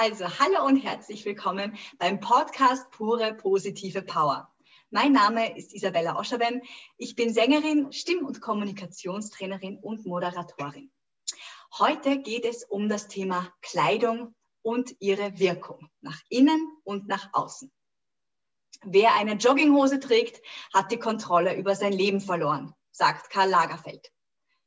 Also, hallo und herzlich willkommen beim Podcast Pure Positive Power. Mein Name ist Isabella Oscherben. Ich bin Sängerin, Stimm- und Kommunikationstrainerin und Moderatorin. Heute geht es um das Thema Kleidung und ihre Wirkung nach innen und nach außen. Wer eine Jogginghose trägt, hat die Kontrolle über sein Leben verloren, sagt Karl Lagerfeld.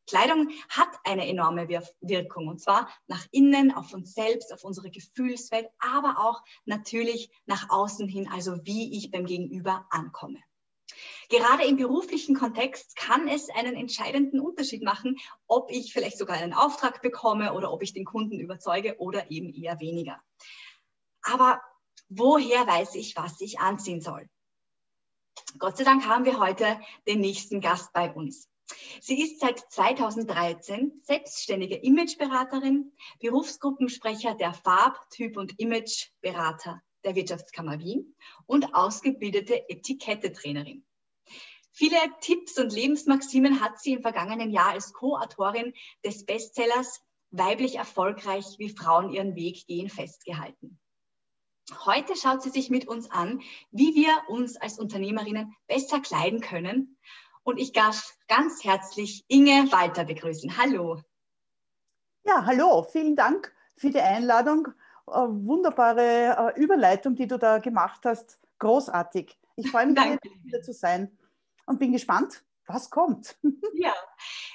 Kleidung hat eine enorme Wirkung und zwar nach innen, auf uns selbst, auf unsere Gefühlswelt, aber auch natürlich nach außen hin, also wie ich beim Gegenüber ankomme. Gerade im beruflichen Kontext kann es einen entscheidenden Unterschied machen, ob ich vielleicht sogar einen Auftrag bekomme oder ob ich den Kunden überzeuge oder eben eher weniger. Aber woher weiß ich, was ich anziehen soll? Gott sei Dank haben wir heute den nächsten Gast bei uns. Sie ist seit 2013 selbstständige Imageberaterin, Berufsgruppensprecher der Farb-, Typ- und Imageberater der Wirtschaftskammer Wien und ausgebildete Etikette-Trainerin. Viele Tipps und Lebensmaximen hat sie im vergangenen Jahr als Co-Autorin des Bestsellers Weiblich erfolgreich, wie Frauen ihren Weg gehen, festgehalten. Heute schaut sie sich mit uns an, wie wir uns als Unternehmerinnen besser kleiden können und ich darf ganz herzlich Inge Walter begrüßen. Hallo. Ja, hallo. Vielen Dank für die Einladung. Äh, wunderbare äh, Überleitung, die du da gemacht hast. Großartig. Ich freue mich, hier wieder zu sein und bin gespannt, was kommt. Ja,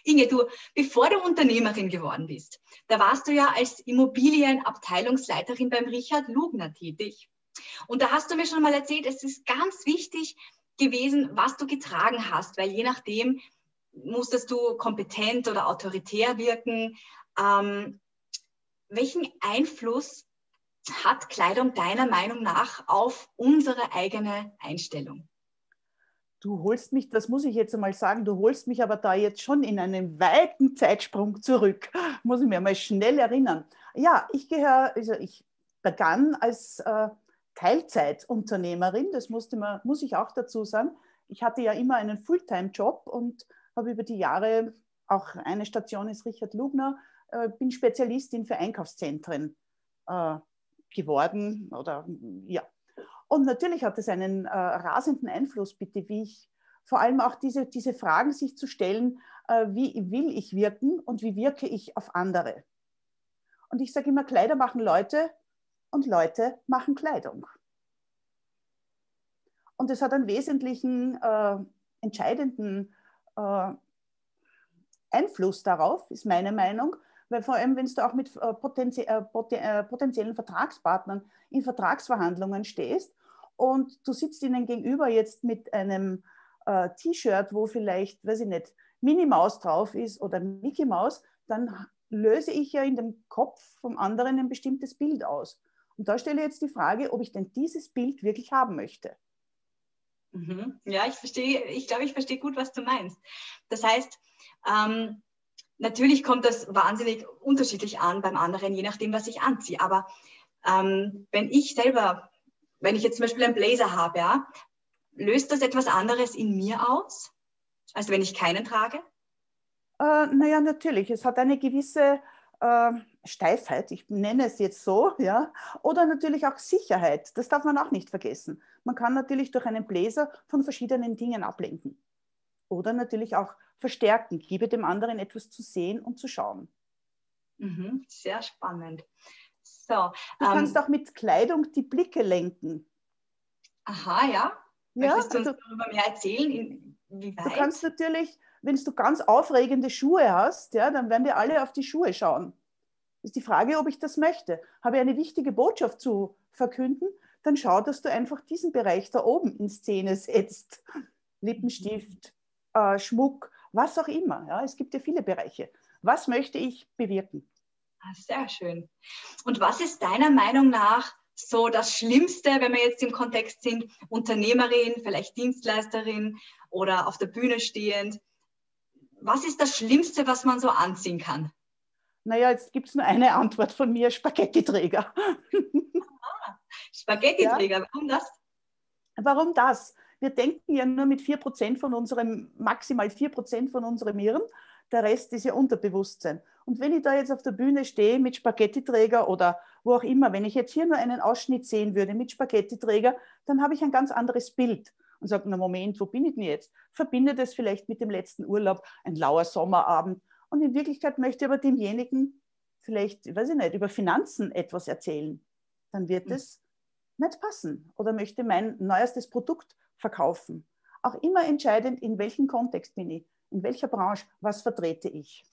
Inge, du, bevor du Unternehmerin geworden bist, da warst du ja als Immobilienabteilungsleiterin beim Richard Lugner tätig. Und da hast du mir schon mal erzählt, es ist ganz wichtig, gewesen, was du getragen hast, weil je nachdem musstest du kompetent oder autoritär wirken. Ähm, welchen Einfluss hat Kleidung deiner Meinung nach auf unsere eigene Einstellung? Du holst mich, das muss ich jetzt einmal sagen, du holst mich aber da jetzt schon in einen weiten Zeitsprung zurück. Muss ich mir mal schnell erinnern. Ja, ich gehöre, also ich begann als äh, Teilzeitunternehmerin, das musste man, muss ich auch dazu sagen. Ich hatte ja immer einen Fulltime-Job und habe über die Jahre, auch eine Station ist Richard Lugner, äh, bin Spezialistin für Einkaufszentren äh, geworden oder ja. Und natürlich hat es einen äh, rasenden Einfluss, bitte, wie ich vor allem auch diese, diese Fragen sich zu stellen, äh, wie will ich wirken und wie wirke ich auf andere. Und ich sage immer, Kleider machen Leute und Leute machen Kleidung. Und es hat einen wesentlichen, äh, entscheidenden äh, Einfluss darauf, ist meine Meinung, weil vor allem, wenn du auch mit äh, potenzie äh, äh, potenziellen Vertragspartnern in Vertragsverhandlungen stehst und du sitzt ihnen gegenüber jetzt mit einem äh, T-Shirt, wo vielleicht, weiß ich nicht, Minnie Maus drauf ist oder Mickey Maus, dann löse ich ja in dem Kopf vom anderen ein bestimmtes Bild aus. Und da stelle ich jetzt die Frage, ob ich denn dieses Bild wirklich haben möchte. Mhm. Ja, ich verstehe, ich glaube, ich verstehe gut, was du meinst. Das heißt, ähm, natürlich kommt das wahnsinnig unterschiedlich an beim anderen, je nachdem, was ich anziehe. Aber ähm, wenn ich selber, wenn ich jetzt zum Beispiel einen Blazer habe, ja, löst das etwas anderes in mir aus, als wenn ich keinen trage? Äh, naja, natürlich. Es hat eine gewisse äh, Steifheit, ich nenne es jetzt so, ja, oder natürlich auch Sicherheit. Das darf man auch nicht vergessen. Man kann natürlich durch einen Bläser von verschiedenen Dingen ablenken. Oder natürlich auch verstärken, gebe dem anderen etwas zu sehen und zu schauen. Mhm, sehr spannend. So, du ähm, kannst auch mit Kleidung die Blicke lenken. Aha, ja. Möchtest ja, du uns also, darüber mehr erzählen? Inwieweit? Du kannst natürlich wenn du ganz aufregende Schuhe hast, ja, dann werden wir alle auf die Schuhe schauen. Ist die Frage, ob ich das möchte. Habe ich eine wichtige Botschaft zu verkünden, dann schau, dass du einfach diesen Bereich da oben in Szene setzt. Lippenstift, äh, Schmuck, was auch immer. Ja, es gibt ja viele Bereiche. Was möchte ich bewirken? Ah, sehr schön. Und was ist deiner Meinung nach so das Schlimmste, wenn wir jetzt im Kontext sind, Unternehmerin, vielleicht Dienstleisterin oder auf der Bühne stehend? Was ist das Schlimmste, was man so anziehen kann? Naja, jetzt gibt es nur eine Antwort von mir, Spaghetti-Träger. Spaghetti-Träger, ja? warum das? Warum das? Wir denken ja nur mit 4% von unserem, maximal 4% von unserem Hirn. Der Rest ist ja Unterbewusstsein. Und wenn ich da jetzt auf der Bühne stehe mit Spaghettiträger oder wo auch immer, wenn ich jetzt hier nur einen Ausschnitt sehen würde mit Spaghettiträger, dann habe ich ein ganz anderes Bild und sage, na Moment, wo bin ich denn jetzt? Verbinde das vielleicht mit dem letzten Urlaub, ein lauer Sommerabend. Und in Wirklichkeit möchte aber demjenigen vielleicht, weiß ich nicht, über Finanzen etwas erzählen. Dann wird es mhm. nicht passen. Oder möchte mein neuestes Produkt verkaufen. Auch immer entscheidend, in welchem Kontext bin ich, in welcher Branche, was vertrete ich.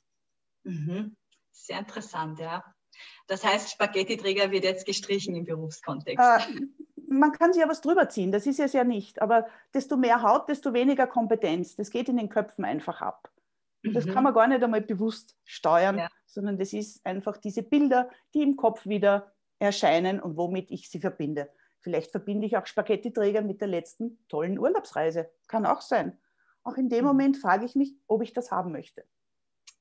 Mhm. Sehr interessant, ja. Das heißt, Spaghetti-Träger wird jetzt gestrichen im Berufskontext. Äh, man kann sich ja was drüber ziehen, das ist es ja nicht. Aber desto mehr Haut, desto weniger Kompetenz. Das geht in den Köpfen einfach ab. Das mhm. kann man gar nicht einmal bewusst steuern, ja. sondern das ist einfach diese Bilder, die im Kopf wieder erscheinen und womit ich sie verbinde. Vielleicht verbinde ich auch Spaghetti-Träger mit der letzten tollen Urlaubsreise. Kann auch sein. Auch in dem mhm. Moment frage ich mich, ob ich das haben möchte.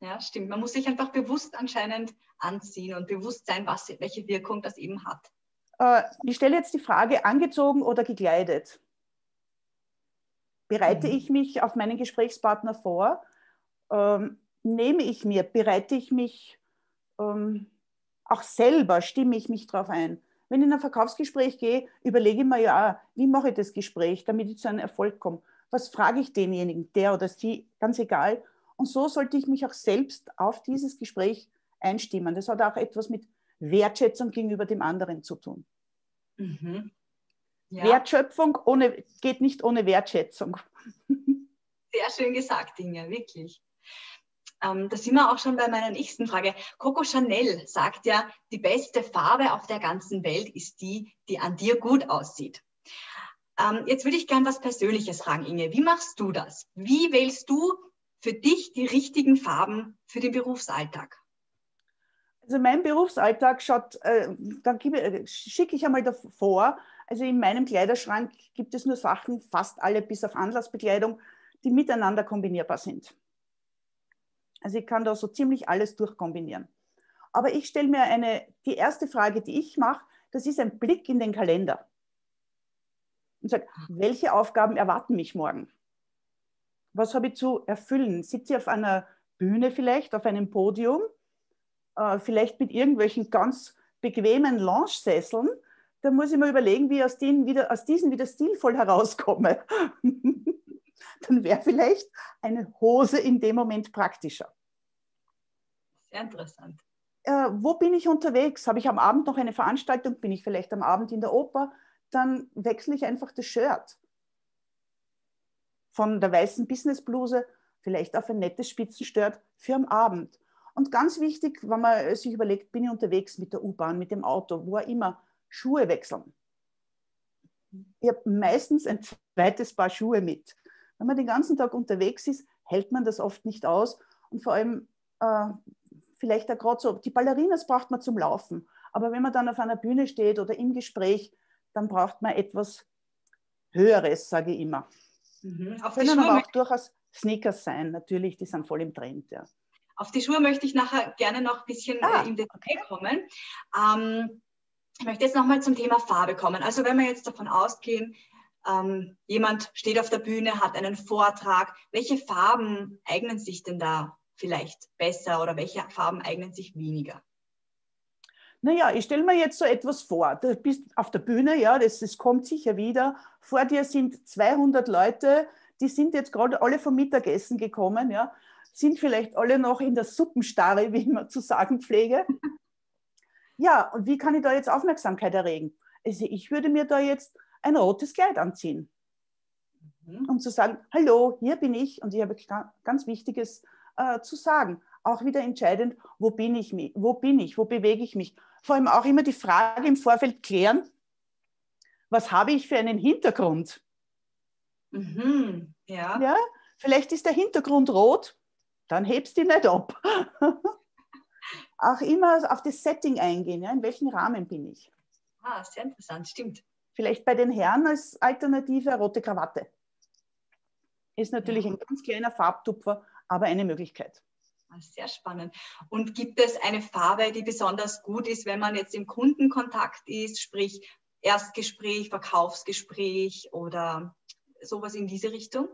Ja, stimmt. Man muss sich einfach bewusst anscheinend anziehen und bewusst sein, was, welche Wirkung das eben hat. Äh, ich stelle jetzt die Frage, angezogen oder gekleidet? Bereite mhm. ich mich auf meinen Gesprächspartner vor? Ähm, nehme ich mir, bereite ich mich ähm, auch selber, stimme ich mich darauf ein? Wenn ich in ein Verkaufsgespräch gehe, überlege ich mir ja, wie mache ich das Gespräch, damit ich zu einem Erfolg komme? Was frage ich denjenigen, der oder sie, ganz egal. Und so sollte ich mich auch selbst auf dieses Gespräch einstimmen. Das hat auch etwas mit Wertschätzung gegenüber dem anderen zu tun. Mhm. Ja. Wertschöpfung ohne, geht nicht ohne Wertschätzung. Sehr schön gesagt, Inge, wirklich. Ähm, da sind wir auch schon bei meiner nächsten Frage. Coco Chanel sagt ja, die beste Farbe auf der ganzen Welt ist die, die an dir gut aussieht. Ähm, jetzt würde ich gerne was Persönliches fragen, Inge. Wie machst du das? Wie wählst du für dich die richtigen Farben für den Berufsalltag? Also mein Berufsalltag schaut, äh, dann äh, schicke ich einmal davor, also in meinem Kleiderschrank gibt es nur Sachen, fast alle bis auf Anlassbekleidung, die miteinander kombinierbar sind. Also ich kann da so ziemlich alles durchkombinieren. Aber ich stelle mir eine, die erste Frage, die ich mache, das ist ein Blick in den Kalender. Und sage, welche Aufgaben erwarten mich morgen? Was habe ich zu erfüllen? Sitze ich auf einer Bühne vielleicht, auf einem Podium, äh, vielleicht mit irgendwelchen ganz bequemen Lounge-Sesseln? Da muss ich mir überlegen, wie ich aus, wieder, aus diesen wieder stilvoll herauskomme. Dann wäre vielleicht eine Hose in dem Moment praktischer. Sehr interessant. Äh, wo bin ich unterwegs? Habe ich am Abend noch eine Veranstaltung? Bin ich vielleicht am Abend in der Oper? Dann wechsle ich einfach das Shirt von der weißen Businessbluse vielleicht auf ein nettes Spitzenstört für am Abend. Und ganz wichtig, wenn man sich überlegt, bin ich unterwegs mit der U-Bahn, mit dem Auto, wo auch immer, Schuhe wechseln. Ich habe meistens ein zweites Paar Schuhe mit. Wenn man den ganzen Tag unterwegs ist, hält man das oft nicht aus. Und vor allem, äh, vielleicht auch gerade so, die Ballerinas braucht man zum Laufen. Aber wenn man dann auf einer Bühne steht oder im Gespräch, dann braucht man etwas Höheres, sage ich immer. Mhm. Auf Können aber auch durchaus Sneakers sein, natürlich, die sind voll im Trend. Ja. Auf die Schuhe möchte ich nachher gerne noch ein bisschen ah, äh, im Detail kommen. Ähm, ich möchte jetzt nochmal zum Thema Farbe kommen. Also wenn wir jetzt davon ausgehen, ähm, jemand steht auf der Bühne, hat einen Vortrag, welche Farben eignen sich denn da vielleicht besser oder welche Farben eignen sich weniger? Naja, ich stelle mir jetzt so etwas vor. Du bist auf der Bühne, ja, das, das kommt sicher wieder. Vor dir sind 200 Leute, die sind jetzt gerade alle vom Mittagessen gekommen, ja, sind vielleicht alle noch in der Suppenstarre, wie immer zu sagen pflege. Ja, und wie kann ich da jetzt Aufmerksamkeit erregen? Also ich würde mir da jetzt ein rotes Kleid anziehen, mhm. um zu sagen, hallo, hier bin ich und ich habe ganz Wichtiges äh, zu sagen. Auch wieder entscheidend, wo bin ich, wo bin ich, wo bewege ich mich vor allem auch immer die Frage im Vorfeld klären, was habe ich für einen Hintergrund? Mhm, ja. ja. Vielleicht ist der Hintergrund rot, dann hebst du ihn nicht ab. auch immer auf das Setting eingehen, ja, in welchem Rahmen bin ich. Ah, sehr interessant, stimmt. Vielleicht bei den Herren als Alternative rote Krawatte. Ist natürlich ein ganz kleiner Farbtupfer, aber eine Möglichkeit. Ah, sehr spannend. Und gibt es eine Farbe, die besonders gut ist, wenn man jetzt im Kundenkontakt ist, sprich Erstgespräch, Verkaufsgespräch oder sowas in diese Richtung?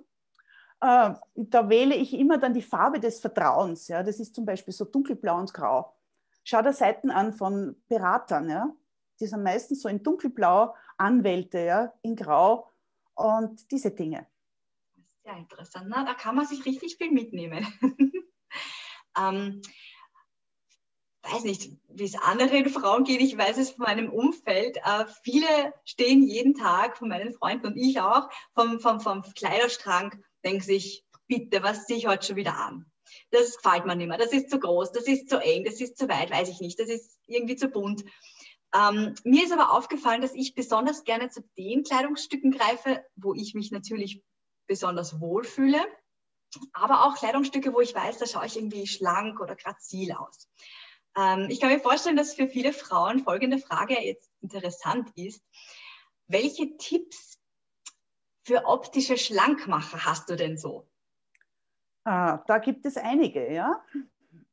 Äh, da wähle ich immer dann die Farbe des Vertrauens. Ja? Das ist zum Beispiel so dunkelblau und grau. Schau dir Seiten an von Beratern. Ja? Die sind meistens so in dunkelblau, Anwälte ja? in grau und diese Dinge. Sehr interessant. Na, da kann man sich richtig viel mitnehmen. ähm, weiß nicht, wie es anderen Frauen geht, ich weiß es von meinem Umfeld. Äh, viele stehen jeden Tag, von meinen Freunden und ich auch, vom, vom, vom Kleiderschrank, denken sich, bitte, was ziehe ich heute schon wieder an? Das gefällt mir nicht mehr, das ist zu groß, das ist zu eng, das ist zu weit, weiß ich nicht, das ist irgendwie zu bunt. Ähm, mir ist aber aufgefallen, dass ich besonders gerne zu den Kleidungsstücken greife, wo ich mich natürlich besonders wohlfühle, aber auch Kleidungsstücke, wo ich weiß, da schaue ich irgendwie schlank oder grazil aus. Ähm, ich kann mir vorstellen, dass für viele Frauen folgende Frage jetzt interessant ist. Welche Tipps für optische Schlankmacher hast du denn so? Ah, da gibt es einige, ja.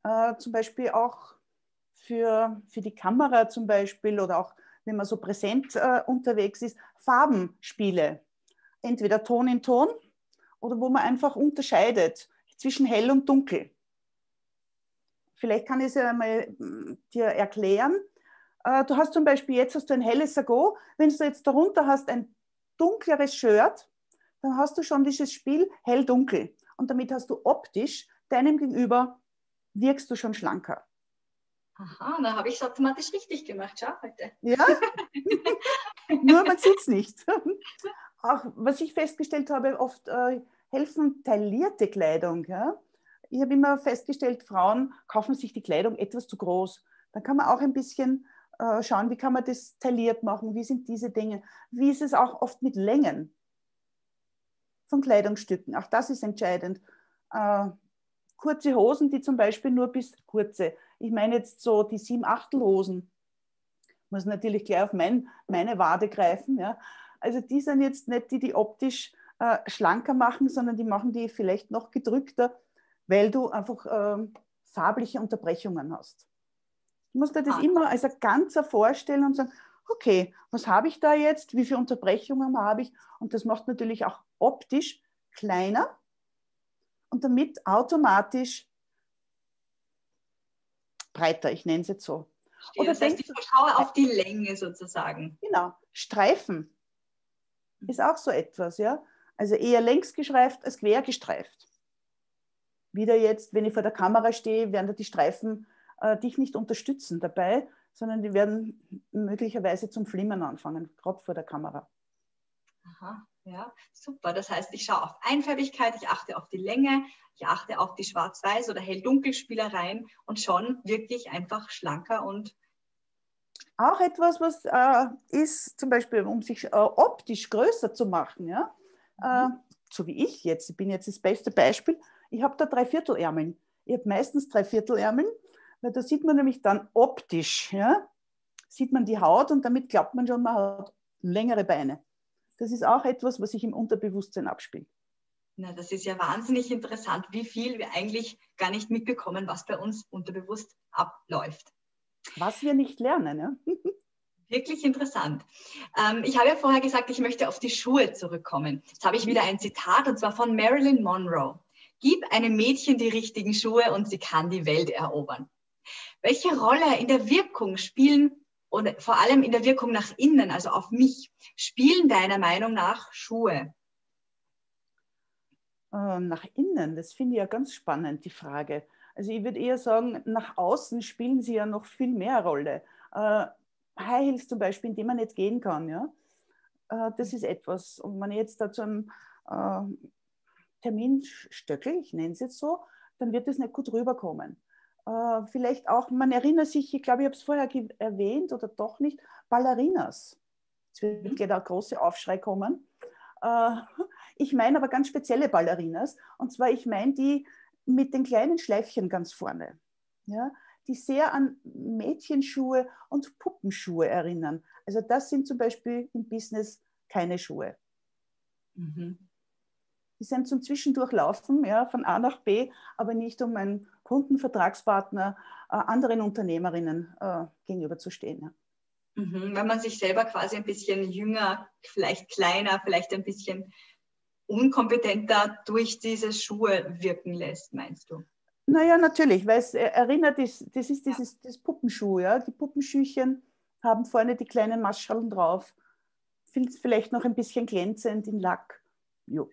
Äh, zum Beispiel auch für, für die Kamera zum Beispiel oder auch wenn man so präsent äh, unterwegs ist, Farbenspiele. Entweder Ton in Ton oder wo man einfach unterscheidet zwischen hell und dunkel. Vielleicht kann ich es ja mal hm, dir erklären. Äh, du hast zum Beispiel jetzt hast du ein helles Sago. Wenn du jetzt darunter hast ein dunkleres Shirt, dann hast du schon dieses Spiel hell-dunkel. Und damit hast du optisch deinem Gegenüber wirkst du schon schlanker. Aha, da habe ich es automatisch richtig gemacht. Schau heute. Ja, nur man sieht es nicht. Auch was ich festgestellt habe, oft äh, helfen taillierte Kleidung. Ja? ich habe immer festgestellt, Frauen kaufen sich die Kleidung etwas zu groß. Dann kann man auch ein bisschen äh, schauen, wie kann man das tailliert machen, wie sind diese Dinge, wie ist es auch oft mit Längen von Kleidungsstücken. Auch das ist entscheidend. Äh, kurze Hosen, die zum Beispiel nur bis kurze, ich meine jetzt so die sieben Achtelhosen, muss natürlich gleich auf mein, meine Wade greifen. Ja. Also die sind jetzt nicht die, die optisch äh, schlanker machen, sondern die machen die vielleicht noch gedrückter weil du einfach äh, farbliche Unterbrechungen hast. Du musst dir das ah. immer als ein Ganzer vorstellen und sagen, okay, was habe ich da jetzt, wie viele Unterbrechungen habe ich? Und das macht natürlich auch optisch kleiner und damit automatisch breiter, ich nenne es jetzt so. Oder das heißt, ich schaue auf die Länge sozusagen. Genau. Streifen ist auch so etwas, ja. Also eher längs gestreift als quer gestreift wieder jetzt, wenn ich vor der Kamera stehe, werden die Streifen äh, dich nicht unterstützen dabei, sondern die werden möglicherweise zum Flimmern anfangen, gerade vor der Kamera. Aha, ja, super. Das heißt, ich schaue auf Einfärbigkeit, ich achte auf die Länge, ich achte auf die Schwarz-Weiß- oder Hell-Dunkel-Spielereien und schon wirklich einfach schlanker und auch etwas, was äh, ist, zum Beispiel, um sich äh, optisch größer zu machen, ja? Äh, mhm. so wie ich jetzt, ich bin jetzt das beste Beispiel, ich habe da drei Viertelärmeln. Ich habe meistens drei Viertelärmeln, weil da sieht man nämlich dann optisch, ja, sieht man die Haut und damit glaubt man schon, man hat längere Beine. Das ist auch etwas, was sich im Unterbewusstsein abspielt. Na, das ist ja wahnsinnig interessant, wie viel wir eigentlich gar nicht mitbekommen, was bei uns unterbewusst abläuft. Was wir nicht lernen, ja. Wirklich interessant. Ähm, ich habe ja vorher gesagt, ich möchte auf die Schuhe zurückkommen. Jetzt habe ich wieder ein Zitat und zwar von Marilyn Monroe. Gib einem Mädchen die richtigen Schuhe und sie kann die Welt erobern. Welche Rolle in der Wirkung spielen und vor allem in der Wirkung nach innen, also auf mich, spielen deiner Meinung nach Schuhe? Äh, nach innen, das finde ich ja ganz spannend, die Frage. Also ich würde eher sagen, nach außen spielen sie ja noch viel mehr Rolle. Äh, High Heels zum Beispiel, in dem man nicht gehen kann, ja. Äh, das ist etwas. Und wenn ich jetzt da zu einem Terminstöckel, ich nenne es jetzt so, dann wird es nicht gut rüberkommen. Äh, vielleicht auch, man erinnert sich, ich glaube, ich habe es vorher erwähnt oder doch nicht, Ballerinas. Jetzt wird mhm. gleich der große Aufschrei kommen. Äh, ich meine aber ganz spezielle Ballerinas. Und zwar, ich meine die mit den kleinen Schleifchen ganz vorne. Ja, die sehr an Mädchenschuhe und Puppenschuhe erinnern. Also das sind zum Beispiel im Business keine Schuhe. Mhm. Die sind zum Zwischendurchlaufen, ja, von A nach B, aber nicht um einen Kunden, Vertragspartner, äh, anderen Unternehmerinnen äh, gegenüberzustehen. Ja. Mhm, wenn man sich selber quasi ein bisschen jünger, vielleicht kleiner, vielleicht ein bisschen unkompetenter durch diese Schuhe wirken lässt, meinst du? Naja, natürlich, weil es erinnert, ist, das ist dieses das Puppenschuh, ja. Die Puppenschüchen haben vorne die kleinen Maschallen drauf. Vielleicht noch ein bisschen glänzend in Lack. Jo.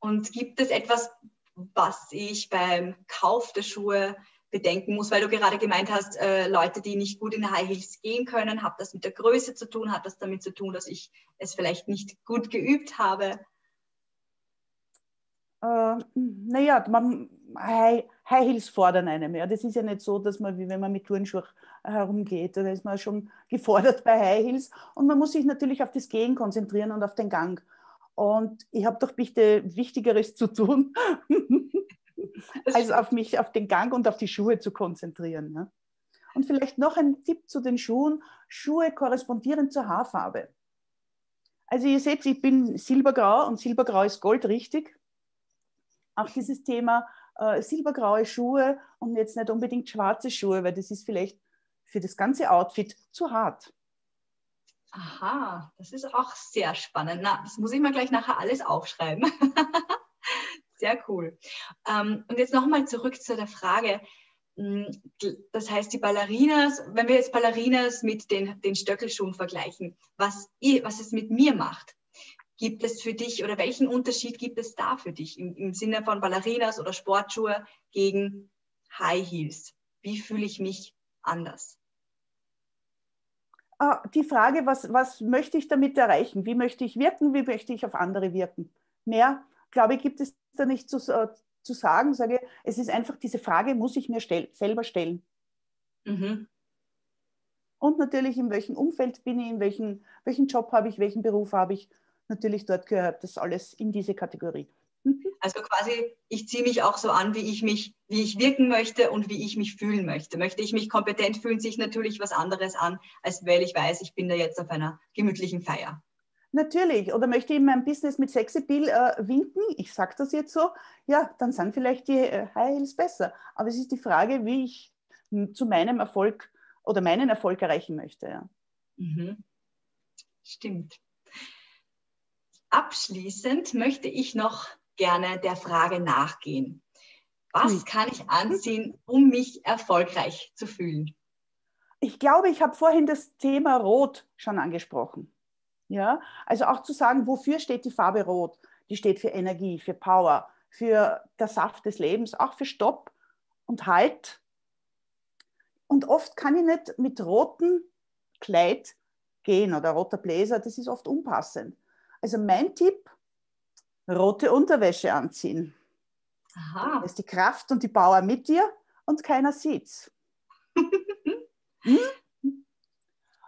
Und gibt es etwas, was ich beim Kauf der Schuhe bedenken muss, weil du gerade gemeint hast, äh, Leute, die nicht gut in High Heels gehen können, hat das mit der Größe zu tun, hat das damit zu tun, dass ich es vielleicht nicht gut geübt habe? Äh, naja, High, High Heels fordern einem. Ja. Das ist ja nicht so, dass man, wie wenn man mit Turnschuhen herumgeht, da ist man schon gefordert bei High Heels. Und man muss sich natürlich auf das Gehen konzentrieren und auf den Gang. Und ich habe doch bitte Wichtigeres zu tun, als auf mich, auf den Gang und auf die Schuhe zu konzentrieren. Ne? Und vielleicht noch ein Tipp zu den Schuhen. Schuhe korrespondieren zur Haarfarbe. Also ihr seht, ich bin silbergrau und silbergrau ist goldrichtig. Auch dieses Thema äh, silbergraue Schuhe und jetzt nicht unbedingt schwarze Schuhe, weil das ist vielleicht für das ganze Outfit zu hart. Aha, das ist auch sehr spannend. Na, das muss ich mir gleich nachher alles aufschreiben. sehr cool. Ähm, und jetzt nochmal zurück zu der Frage. Hm, das heißt, die Ballerinas, wenn wir jetzt Ballerinas mit den, den Stöckelschuhen vergleichen, was, was es mit mir macht, gibt es für dich oder welchen Unterschied gibt es da für dich im, im Sinne von Ballerinas oder Sportschuhe gegen High Heels? Wie fühle ich mich anders? Ah, die Frage, was, was möchte ich damit erreichen? Wie möchte ich wirken? Wie möchte ich auf andere wirken? Mehr, glaube ich, gibt es da nicht zu, äh, zu sagen. Sage, es ist einfach diese Frage, muss ich mir stell, selber stellen. Mhm. Und natürlich, in welchem Umfeld bin ich, in welchem, welchen Job habe ich, welchen Beruf habe ich. Natürlich, dort gehört das alles in diese Kategorie. Mhm. Also quasi, ich ziehe mich auch so an, wie ich mich, wie ich wirken möchte und wie ich mich fühlen möchte. Möchte ich mich kompetent fühlen, sich natürlich was anderes an, als weil ich weiß, ich bin da jetzt auf einer gemütlichen Feier. Natürlich. Oder möchte ich in meinem Business mit Sexappeal äh, winken? Ich sage das jetzt so. Ja, dann sind vielleicht die äh, High Heels besser. Aber es ist die Frage, wie ich zu meinem Erfolg oder meinen Erfolg erreichen möchte. Ja. Mhm. Stimmt. Abschließend möchte ich noch gerne der Frage nachgehen. Was hm. kann ich anziehen, um mich erfolgreich zu fühlen? Ich glaube, ich habe vorhin das Thema Rot schon angesprochen. Ja, also auch zu sagen, wofür steht die Farbe Rot? Die steht für Energie, für Power, für der Saft des Lebens, auch für Stopp und Halt. Und oft kann ich nicht mit rotem Kleid gehen oder roter Bläser, das ist oft unpassend. Also mein Tipp, rote Unterwäsche anziehen. Aha. Da ist die Kraft und die Power mit dir und keiner sieht's. hm?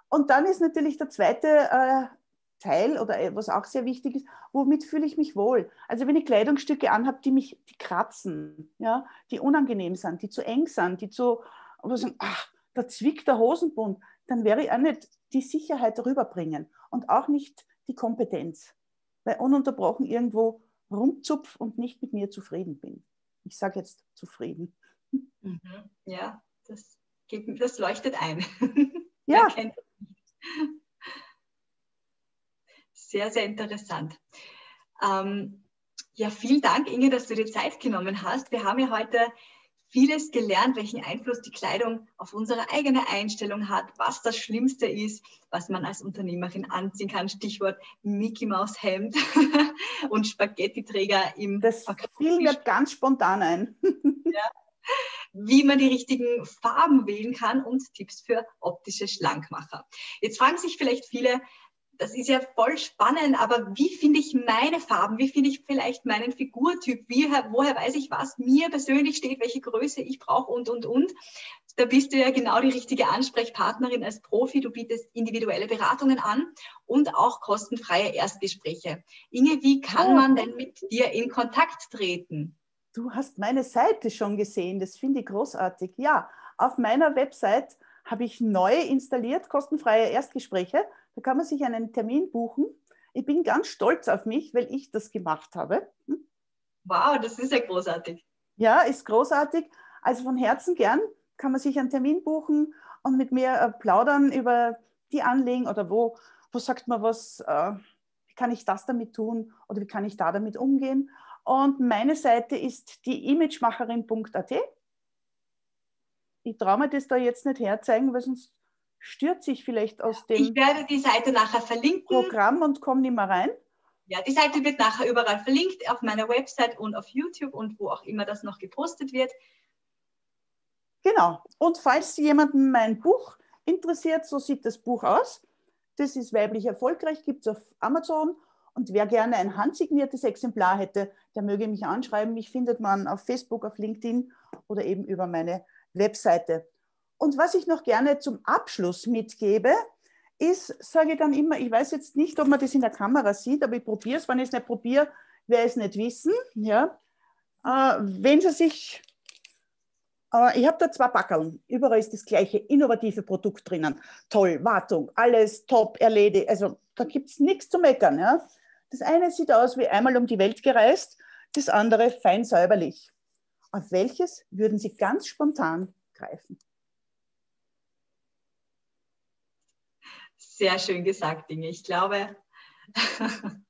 Und dann ist natürlich der zweite äh, Teil oder äh, was auch sehr wichtig ist, womit fühle ich mich wohl? Also wenn ich Kleidungsstücke anhabe, die mich die kratzen, ja, die unangenehm sind, die zu eng sind, die zu, wo sagen, ach, da zwickt der Hosenbund, dann wäre ich auch nicht die Sicherheit rüberbringen und auch nicht die Kompetenz weil ununterbrochen irgendwo rumzupf und nicht mit mir zufrieden bin. Ich sage jetzt zufrieden. Mhm. Ja, das, geht, das leuchtet ein. Ja. sehr, sehr interessant. Ähm, ja, vielen Dank, Inge, dass du dir Zeit genommen hast. Wir haben ja heute vieles gelernt, welchen Einfluss die Kleidung auf unsere eigene Einstellung hat, was das Schlimmste ist, was man als Unternehmerin anziehen kann. Stichwort Mickey Maus Hemd und Spaghetti-Träger im Das fiel mir ganz spontan ein. ja. Wie man die richtigen Farben wählen kann und Tipps für optische Schlankmacher. Jetzt fragen sich vielleicht viele, das ist ja voll spannend, aber wie finde ich meine Farben? Wie finde ich vielleicht meinen Figurtyp? Wie, woher weiß ich, was mir persönlich steht, welche Größe ich brauche und, und, und? Da bist du ja genau die richtige Ansprechpartnerin als Profi. Du bietest individuelle Beratungen an und auch kostenfreie Erstgespräche. Inge, wie kann man denn mit dir in Kontakt treten? Du hast meine Seite schon gesehen. Das finde ich großartig. Ja, auf meiner Website habe ich neu installiert, kostenfreie Erstgespräche. Da kann man sich einen Termin buchen. Ich bin ganz stolz auf mich, weil ich das gemacht habe. Hm? Wow, das ist ja großartig. Ja, ist großartig. Also von Herzen gern kann man sich einen Termin buchen und mit mir äh, plaudern über die Anliegen oder wo, wo sagt man was, äh, wie kann ich das damit tun oder wie kann ich da damit umgehen. Und meine Seite ist die imagemacherin.at. Ich traue mir das da jetzt nicht herzeigen, weil sonst stürzt sich vielleicht aus dem ich werde die Seite nachher verlinken. Programm und komme nicht mehr rein. Ja, die Seite wird nachher überall verlinkt, auf meiner Website und auf YouTube und wo auch immer das noch gepostet wird. Genau. Und falls jemanden mein Buch interessiert, so sieht das Buch aus. Das ist weiblich erfolgreich, gibt es auf Amazon. Und wer gerne ein handsigniertes Exemplar hätte, der möge mich anschreiben. Mich findet man auf Facebook, auf LinkedIn oder eben über meine Webseite. Und was ich noch gerne zum Abschluss mitgebe, ist, sage ich dann immer, ich weiß jetzt nicht, ob man das in der Kamera sieht, aber ich probiere es. Wenn ich es nicht probiere, werde ich es nicht wissen. Ja? Äh, wenn Sie sich äh, ich habe da zwei Packeln. Überall ist das gleiche innovative Produkt drinnen. Toll, Wartung, alles top, erledigt. Also da gibt es nichts zu meckern. Ja? Das eine sieht aus wie einmal um die Welt gereist, das andere fein säuberlich. Auf welches würden Sie ganz spontan greifen? Sehr schön gesagt, Dinge. Ich glaube,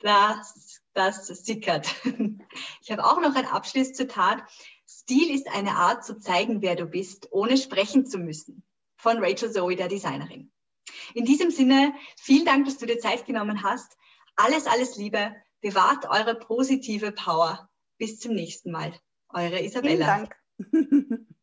das, das sickert. Ich habe auch noch ein Abschlusszitat. Stil ist eine Art zu zeigen, wer du bist, ohne sprechen zu müssen. Von Rachel Zoe, der Designerin. In diesem Sinne, vielen Dank, dass du dir Zeit genommen hast. Alles, alles Liebe. Bewahrt eure positive Power. Bis zum nächsten Mal. Eure Isabella. Vielen Dank.